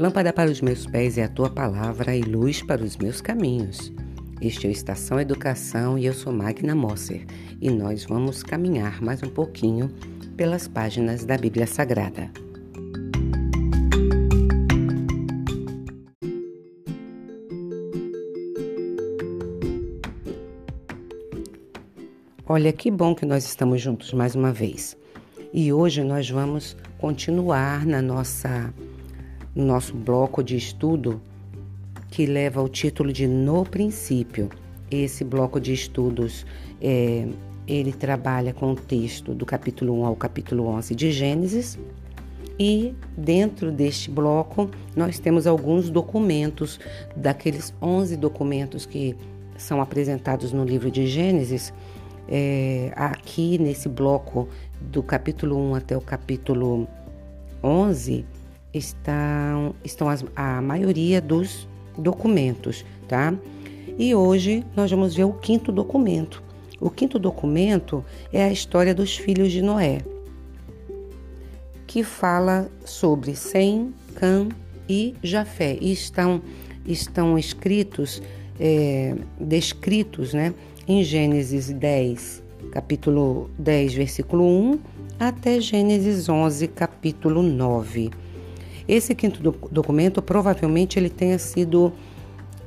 Lâmpada para os meus pés é a tua palavra e luz para os meus caminhos. Este é o Estação Educação e eu sou Magna Mosser e nós vamos caminhar mais um pouquinho pelas páginas da Bíblia Sagrada. Olha que bom que nós estamos juntos mais uma vez. E hoje nós vamos continuar na nossa no nosso bloco de estudo que leva o título de No Princípio. Esse bloco de estudos é, ele trabalha com o texto do capítulo 1 ao capítulo 11 de Gênesis. E dentro deste bloco nós temos alguns documentos, daqueles 11 documentos que são apresentados no livro de Gênesis. É, aqui nesse bloco do capítulo 1 até o capítulo 11, estão, estão as, a maioria dos documentos, tá? E hoje nós vamos ver o quinto documento. O quinto documento é a história dos filhos de Noé, que fala sobre Sem, Cã e Jafé. E estão, estão escritos, é, descritos né, em Gênesis 10, capítulo 10, versículo 1, até Gênesis 11, capítulo 9. Esse quinto documento provavelmente ele tenha sido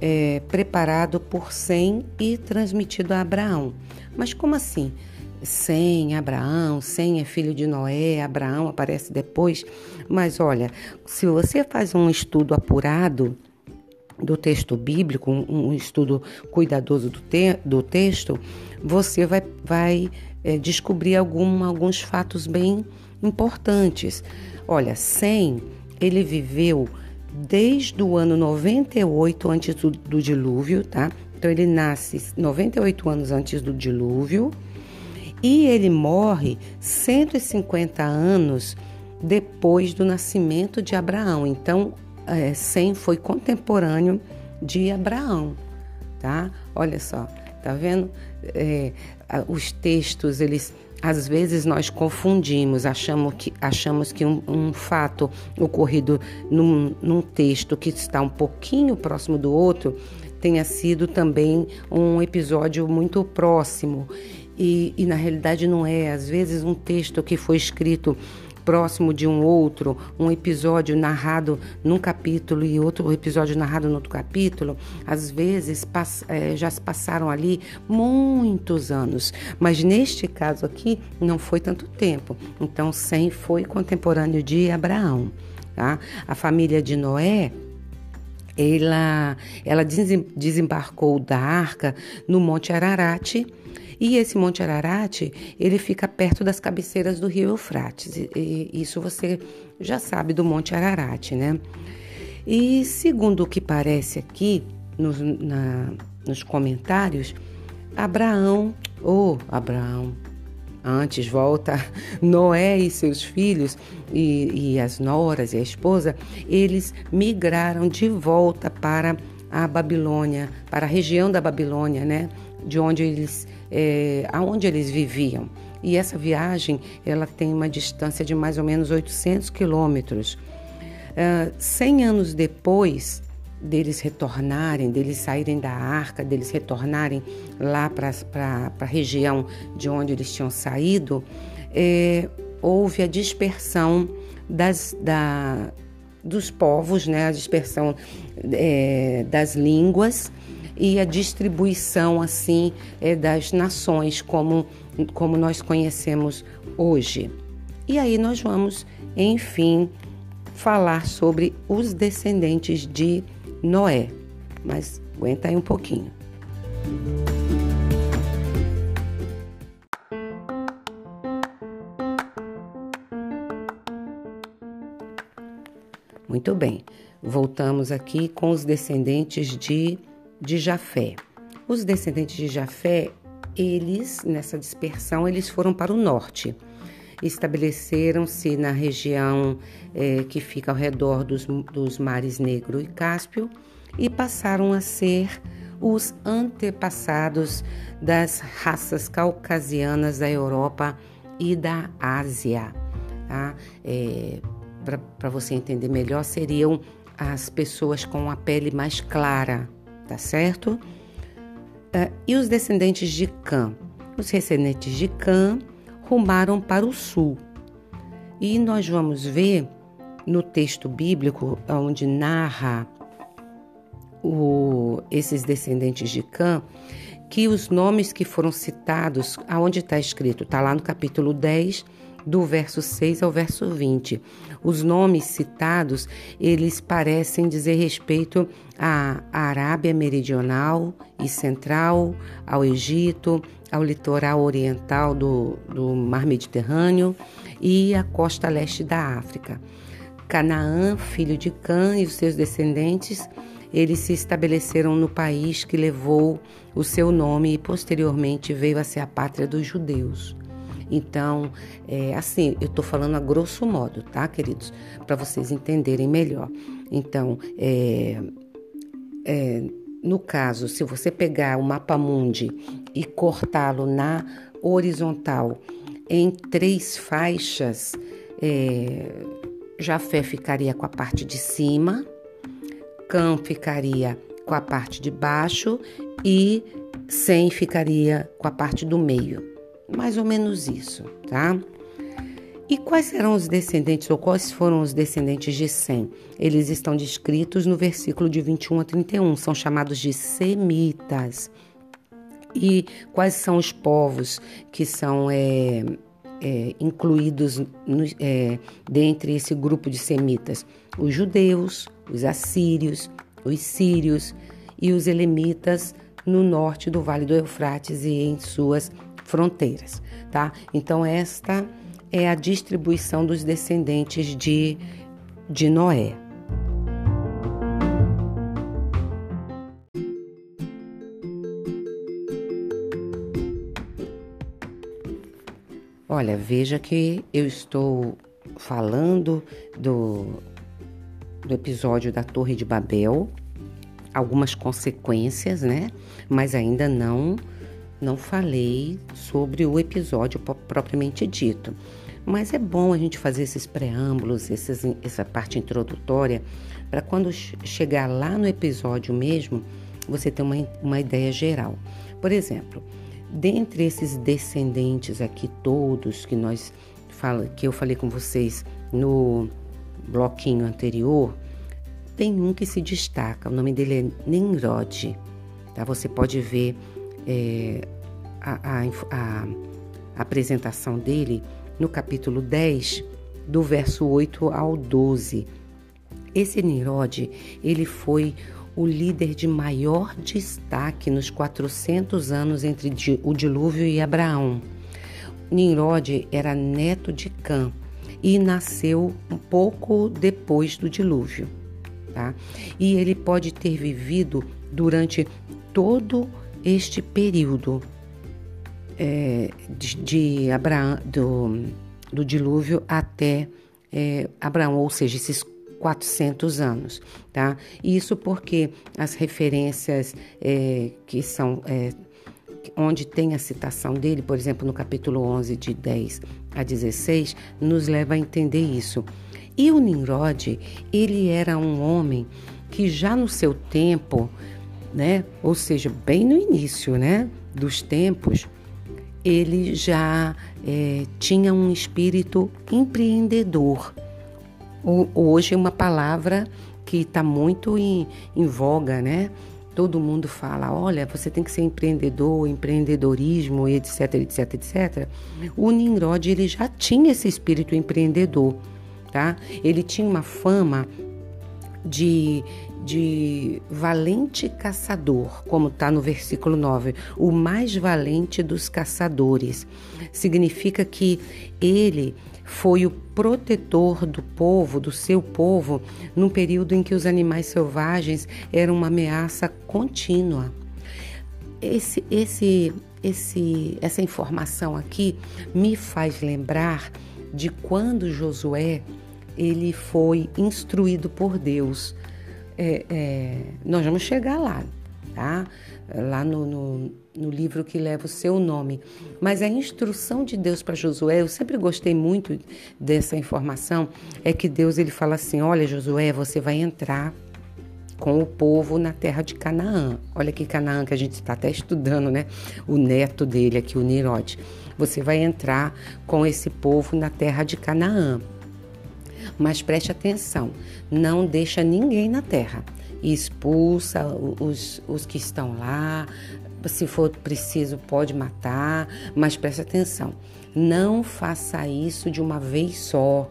é, preparado por Sem e transmitido a Abraão. Mas como assim? Sem Abraão, Sem é filho de Noé, Abraão aparece depois. Mas olha, se você faz um estudo apurado do texto bíblico, um, estudo cuidadoso do, te, do texto, você vai, vai é, descobrir algum, alguns fatos bem importantes. Olha, Sem ele viveu desde o ano 98 antes do, do dilúvio, tá? Então ele nasce 98 anos antes do dilúvio e ele morre 150 anos depois do nascimento de Abraão. Então, é, Sem foi contemporâneo de Abraão, tá? Olha só, tá vendo? É, os textos eles às vezes nós confundimos, achamos que, achamos que um, um fato ocorrido num, num texto que está um pouquinho próximo do outro tenha sido também um episódio muito próximo. E, e, na realidade não é. Às vezes, um texto que foi escrito próximo de um outro, um episódio narrado num capítulo e outro episódio narrado no outro capítulo, às vezes é, já se passaram ali muitos anos, mas neste caso aqui não foi tanto tempo. Então, Sem foi contemporâneo de Abraão. Tá? A família de Noé ela, ela desembarcou da arca no Monte Ararat e esse Monte Ararat, ele fica perto das cabeceiras do rio Eufrates. E, isso você já sabe do Monte Ararat, né? E segundo o que parece aqui nos, na, nos comentários, Abraão, ou oh, Abraão, antes volta Noé e seus filhos e, e, as noras e a esposa, eles migraram de volta para a Babilônia, para a região da Babilônia, né? De onde eles é, aonde eles viviam. E essa viagem ela tem uma distância de mais ou menos 800 quilômetros. Uh, 100 anos depois deles retornarem, deles saírem da arca, deles retornarem lá para a região de onde eles tinham saído, é, houve a dispersão das, da, dos povos, né, a dispersão é, das línguas e a distribuição assim é, das nações como, como nós conhecemos hoje. E aí nós vamos, enfim, falar sobre os descendentes de Noé. Mas aguenta aí um pouquinho. Muito bem, voltamos aqui com os descendentes de de Jafé. Os descendentes de Jafé, eles, nessa dispersão, eles foram para o norte. Estabeleceram-se na região é, que fica ao redor dos, dos mares Negro e Cáspio e passaram a ser os antepassados das raças caucasianas da Europa e da Ásia. Tá? É, Para você entender melhor, seriam as pessoas com a pele mais clara, tá certo? Uh, e os descendentes de Cã? Os descendentes de Cã rumaram para o sul. E nós vamos ver no texto bíblico, onde narra o, esses descendentes de Cã, que os nomes que foram citados, aonde está escrito, está lá no capítulo 10, do verso 6 ao verso 20. Os nomes citados, eles parecem dizer respeito à Arábia Meridional e Central, ao Egito, ao litoral oriental do, do Mar Mediterrâneo e à costa leste da África. Canaã, filho de Cã e os seus descendentes, eles se estabeleceram no país que levou o seu nome e posteriormente veio a ser a pátria dos judeus. Então, é, assim, eu estou falando a grosso modo, tá, queridos? Para vocês entenderem melhor. Então, é, é, no caso, se você pegar o mapa mundi e cortá-lo na horizontal em três faixas, é, Jafé ficaria com a parte de cima, Cã ficaria com a parte de baixo e Sem ficaria com a parte do meio. Mais ou menos isso, tá? E quais serão os descendentes, ou quais foram os descendentes de Sem? Eles estão descritos no versículo de 21 a 31, são chamados de semitas. E quais são os povos que são é, é, incluídos no, é, dentre esse grupo de semitas? Os judeus, os assírios, os sírios e os elemitas no norte do Vale do Eufrates e em suas fronteiras, tá? Então esta é a distribuição dos descendentes de, de Noé. Olha, veja que eu estou falando do, do episódio da Torre de Babel, algumas consequências, né? Mas ainda não não falei sobre o episódio propriamente dito. Mas é bom a gente fazer esses preâmbulos, esses, essa parte introdutória, para quando chegar lá no episódio mesmo, você ter uma, uma ideia geral. Por exemplo, dentre esses descendentes aqui todos que nós fala, que eu falei com vocês no bloquinho anterior, tem um que se destaca. O nome dele é Nimrod. Tá? Você pode ver é, a, a, a apresentação dele no capítulo 10, do verso 8 ao 12. Esse Nirod, ele foi o líder de maior destaque nos 400 anos entre o dilúvio e Abraão. Nimrod era neto de Cã e nasceu um pouco depois do dilúvio, tá? E ele pode ter vivido durante todo o este período é, de, de, Abraão, do, do dilúvio até é, Abraão, ou seja, esses 400 anos, tá? Isso porque as referências é, que são é, onde tem a citação dele, por exemplo, no capítulo 11 de 10 a 16, nos leva a entender isso. E o Nimrod, ele era um homem que já no seu tempo né? Ou seja, bem no início, né, dos tempos, ele já é, tinha um espírito empreendedor. Hoje é uma palavra que está muito em, em voga, né? Todo mundo fala, olha, você tem que ser empreendedor, empreendedorismo, etc, etc, etc. O Nimrod, ele já tinha esse espírito empreendedor, tá? Ele tinha uma fama de de valente caçador, como está no versículo 9, o mais valente dos caçadores. Significa que ele foi o protetor do povo, do seu povo, num período em que os animais selvagens eram uma ameaça contínua. Esse, esse, esse, essa informação aqui me faz lembrar de quando Josué ele foi instruído por Deus é, é, nós vamos chegar lá, tá? Lá no, no, no livro que leva o seu nome. Mas a instrução de Deus para Josué, eu sempre gostei muito dessa informação, é que Deus ele fala assim: "Olha, Josué, você vai entrar com o povo na terra de Canaã. Olha que Canaã que a gente está até estudando, né? O neto dele aqui, o Nirod. Você vai entrar com esse povo na terra de Canaã. Mas preste atenção, não deixa ninguém na terra. Expulsa os, os que estão lá, se for preciso, pode matar, mas preste atenção, não faça isso de uma vez só.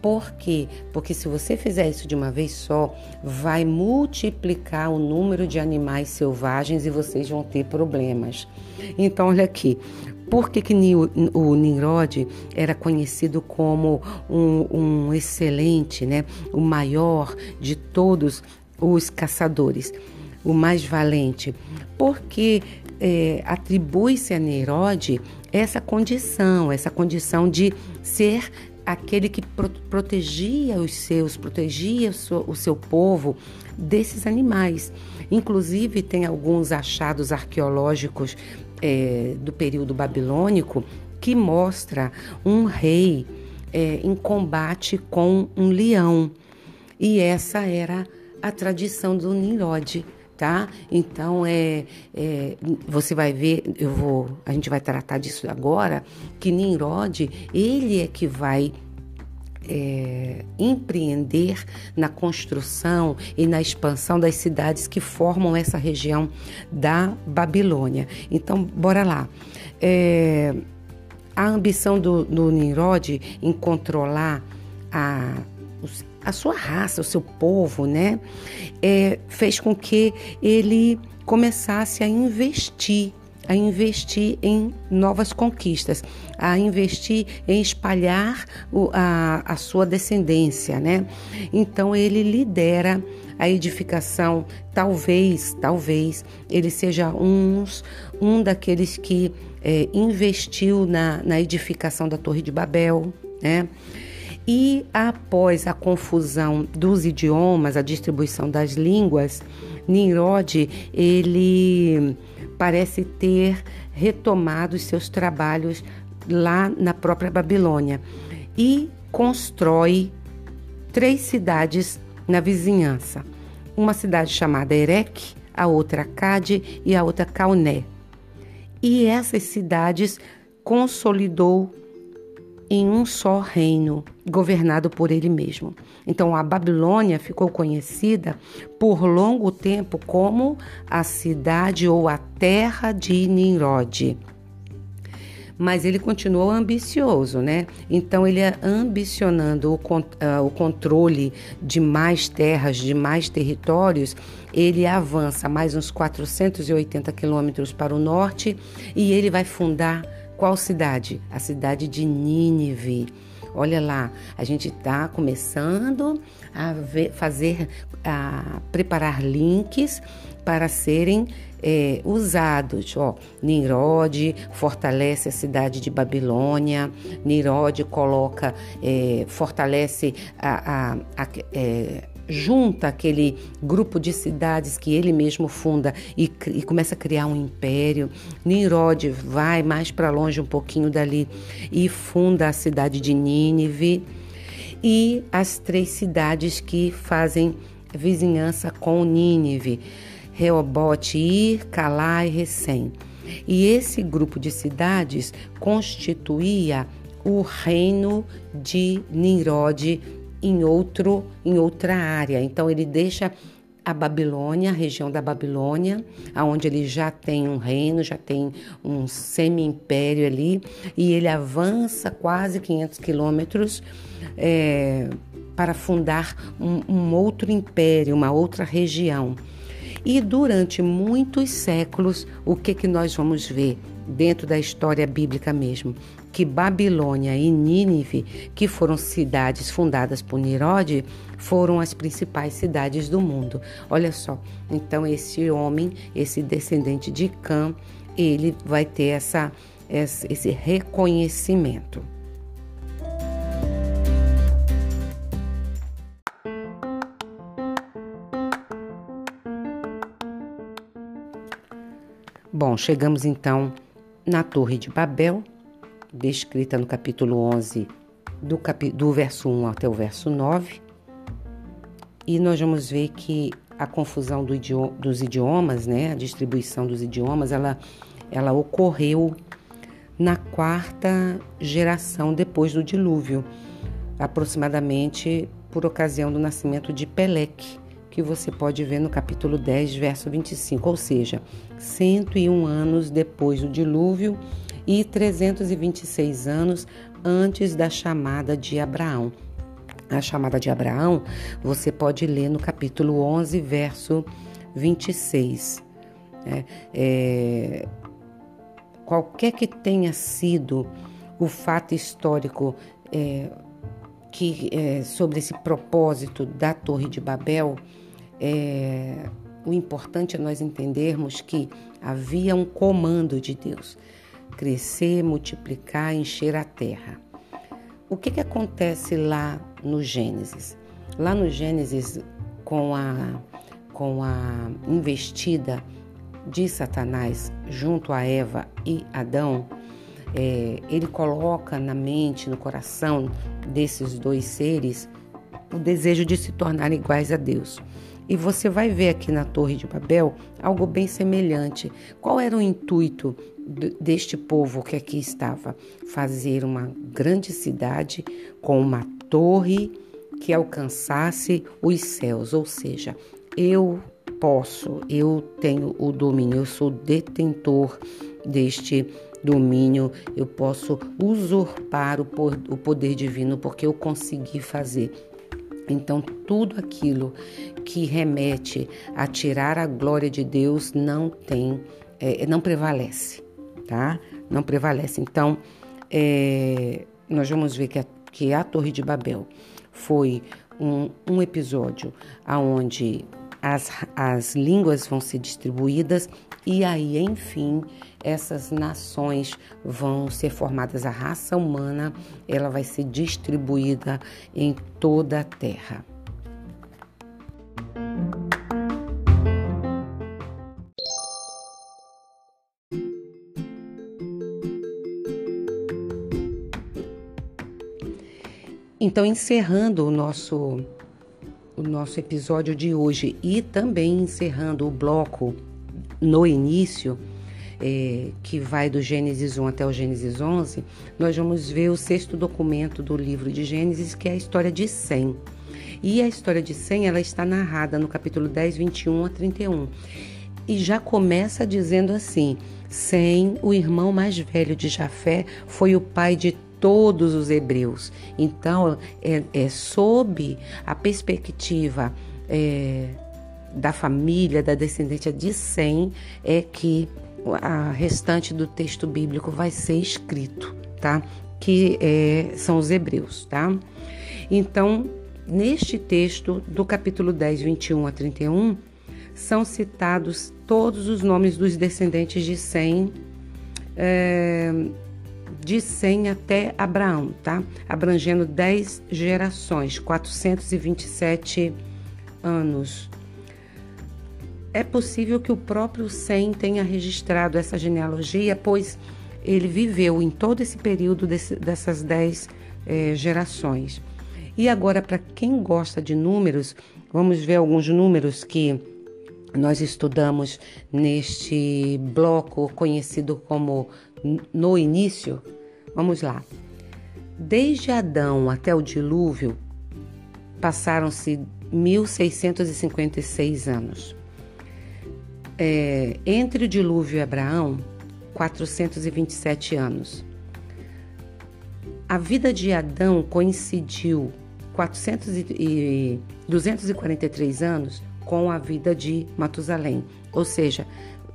Por quê? Porque se você fizer isso de uma vez só, vai multiplicar o número de animais selvagens e vocês vão ter problemas. Então, olha aqui. Por que, que o Nimrod era conhecido como um, um excelente, né? o maior de todos os caçadores, o mais valente? Porque é, atribui-se a Nimrod essa condição, essa condição de ser aquele que pro protegia os seus, protegia o seu povo desses animais. Inclusive, tem alguns achados arqueológicos é, do período babilônico que mostra um rei é, em combate com um leão. E essa era a tradição do Nimrod tá? Então é, é, você vai ver, eu vou, a gente vai tratar disso agora, que Nimrod ele é que vai é, empreender na construção e na expansão das cidades que formam essa região da Babilônia. Então, bora lá. É, a ambição do, do Nimrod em controlar a, a sua raça, o seu povo, né, é, fez com que ele começasse a investir a investir em novas conquistas, a investir em espalhar o, a, a sua descendência, né? Então ele lidera a edificação, talvez, talvez ele seja uns, um daqueles que é, investiu na, na edificação da Torre de Babel, né? E após a confusão dos idiomas, a distribuição das línguas, Nimrod ele parece ter retomado os seus trabalhos lá na própria Babilônia e constrói três cidades na vizinhança. Uma cidade chamada Erech, a outra Cade e a outra Cauné. E essas cidades consolidou em um só reino, governado por ele mesmo. Então a Babilônia ficou conhecida por longo tempo como a cidade ou a terra de Nimrod. Mas ele continuou ambicioso, né? Então ele é ambicionando o, uh, o controle de mais terras, de mais territórios, ele avança mais uns 480 quilômetros para o norte e ele vai fundar qual cidade? A cidade de Nínive. Olha lá, a gente está começando a ver, fazer, a preparar links para serem é, usados. Ó, Nimrod fortalece a cidade de Babilônia, Nimrod coloca, é, fortalece a, a, a é, junta aquele grupo de cidades que ele mesmo funda e, e começa a criar um império. Nimrod vai mais para longe um pouquinho dali e funda a cidade de Nínive e as três cidades que fazem vizinhança com Nínive, Reobote, Ir, Calá e Recém. E esse grupo de cidades constituía o reino de Nimrod em outro em outra área. Então ele deixa a Babilônia, a região da Babilônia, aonde ele já tem um reino, já tem um semi-império ali, e ele avança quase 500 quilômetros é, para fundar um, um outro império, uma outra região. E durante muitos séculos, o que, que nós vamos ver dentro da história bíblica mesmo? Que Babilônia e Nínive, que foram cidades fundadas por Nirod, foram as principais cidades do mundo. Olha só, então esse homem, esse descendente de Cã, ele vai ter essa, esse reconhecimento. Bom, chegamos então na Torre de Babel, descrita no capítulo 11, do, capi do verso 1 até o verso 9. E nós vamos ver que a confusão do idioma, dos idiomas, né, a distribuição dos idiomas, ela, ela ocorreu na quarta geração depois do dilúvio, aproximadamente por ocasião do nascimento de Peleque, que você pode ver no capítulo 10, verso 25, ou seja, 101 anos depois do dilúvio e 326 anos antes da chamada de Abraão. A chamada de Abraão você pode ler no capítulo 11, verso 26. É, é, qualquer que tenha sido o fato histórico é, que é, sobre esse propósito da Torre de Babel, é, o importante é nós entendermos que havia um comando de Deus: crescer, multiplicar, encher a terra. O que, que acontece lá no Gênesis? Lá no Gênesis, com a, com a investida de Satanás junto a Eva e Adão, é, ele coloca na mente, no coração desses dois seres o desejo de se tornar iguais a Deus. E você vai ver aqui na Torre de Babel algo bem semelhante. Qual era o intuito deste povo que aqui estava? Fazer uma grande cidade com uma torre que alcançasse os céus, ou seja, eu posso, eu tenho o domínio, eu sou detentor deste domínio, eu posso usurpar o poder divino porque eu consegui fazer. Então, tudo aquilo que remete a tirar a glória de Deus não tem, é, não prevalece, tá? Não prevalece. Então, é, nós vamos ver que a, que a Torre de Babel foi um, um episódio aonde as, as línguas vão ser distribuídas e aí, enfim, essas nações vão ser formadas, a raça humana, ela vai ser distribuída em toda a terra. Então, encerrando o nosso o nosso episódio de hoje e também encerrando o bloco no início, é, que vai do Gênesis 1 até o Gênesis 11, nós vamos ver o sexto documento do livro de Gênesis, que é a história de Sem. E a história de Sem ela está narrada no capítulo 10, 21 a 31. E já começa dizendo assim: Sem, o irmão mais velho de Jafé, foi o pai de todos os hebreus. Então, é, é sob a perspectiva é, da família, da descendência de Sem, é que a restante do texto bíblico vai ser escrito, tá? Que é, são os hebreus, tá? Então, neste texto, do capítulo 10, 21 a 31, são citados todos os nomes dos descendentes de Sem, é, de Sem até Abraão, tá? Abrangendo 10 gerações, 427 anos. É possível que o próprio Sem tenha registrado essa genealogia, pois ele viveu em todo esse período desse, dessas 10 eh, gerações. E agora, para quem gosta de números, vamos ver alguns números que nós estudamos neste bloco conhecido como no início, vamos lá. Desde Adão até o dilúvio, passaram-se 1656 anos. É, entre o dilúvio e Abraão, 427 anos. A vida de Adão coincidiu 400 e, 243 anos com a vida de Matusalém, ou seja,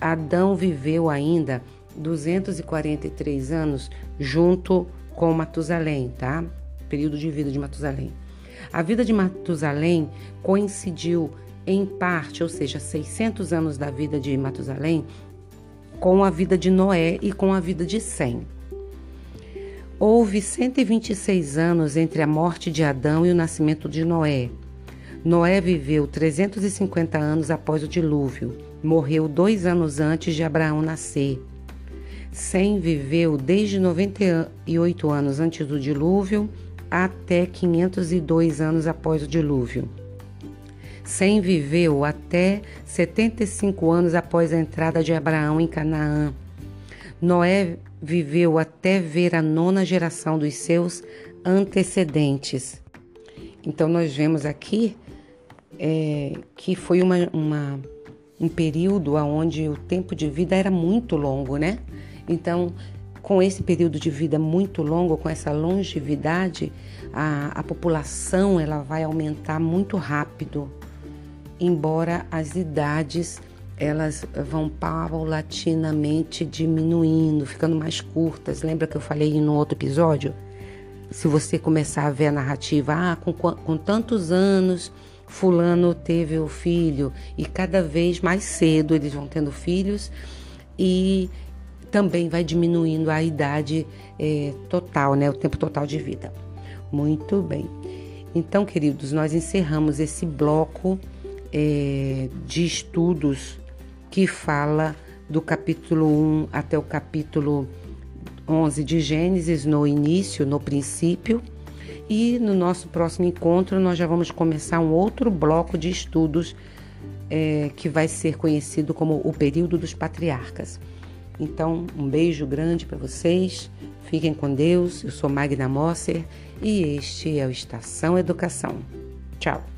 Adão viveu ainda 243 anos junto com Matusalém, tá? Período de vida de Matusalém. A vida de Matusalém coincidiu em parte, ou seja, 600 anos da vida de Matusalém, com a vida de Noé e com a vida de Sem. Houve 126 anos entre a morte de Adão e o nascimento de Noé. Noé viveu 350 anos após o dilúvio. Morreu dois anos antes de Abraão nascer. Sem viveu desde 98 anos antes do dilúvio até 502 anos após o dilúvio. Sem viveu até 75 anos após a entrada de Abraão em Canaã. Noé viveu até ver a nona geração dos seus antecedentes. Então, nós vemos aqui é, que foi uma, uma, um período onde o tempo de vida era muito longo, né? Então, com esse período de vida muito longo, com essa longevidade, a, a população ela vai aumentar muito rápido, embora as idades elas vão paulatinamente diminuindo, ficando mais curtas. Lembra que eu falei no outro episódio? Se você começar a ver a narrativa, ah, com, com tantos anos fulano teve o filho e cada vez mais cedo eles vão tendo filhos e também vai diminuindo a idade é, total, né, o tempo total de vida. Muito bem. Então, queridos, nós encerramos esse bloco é, de estudos que fala do capítulo 1 até o capítulo 11 de Gênesis, no início, no princípio. E no nosso próximo encontro, nós já vamos começar um outro bloco de estudos é, que vai ser conhecido como o período dos patriarcas. Então, um beijo grande para vocês, fiquem com Deus. Eu sou Magna Mosser e este é o Estação Educação. Tchau!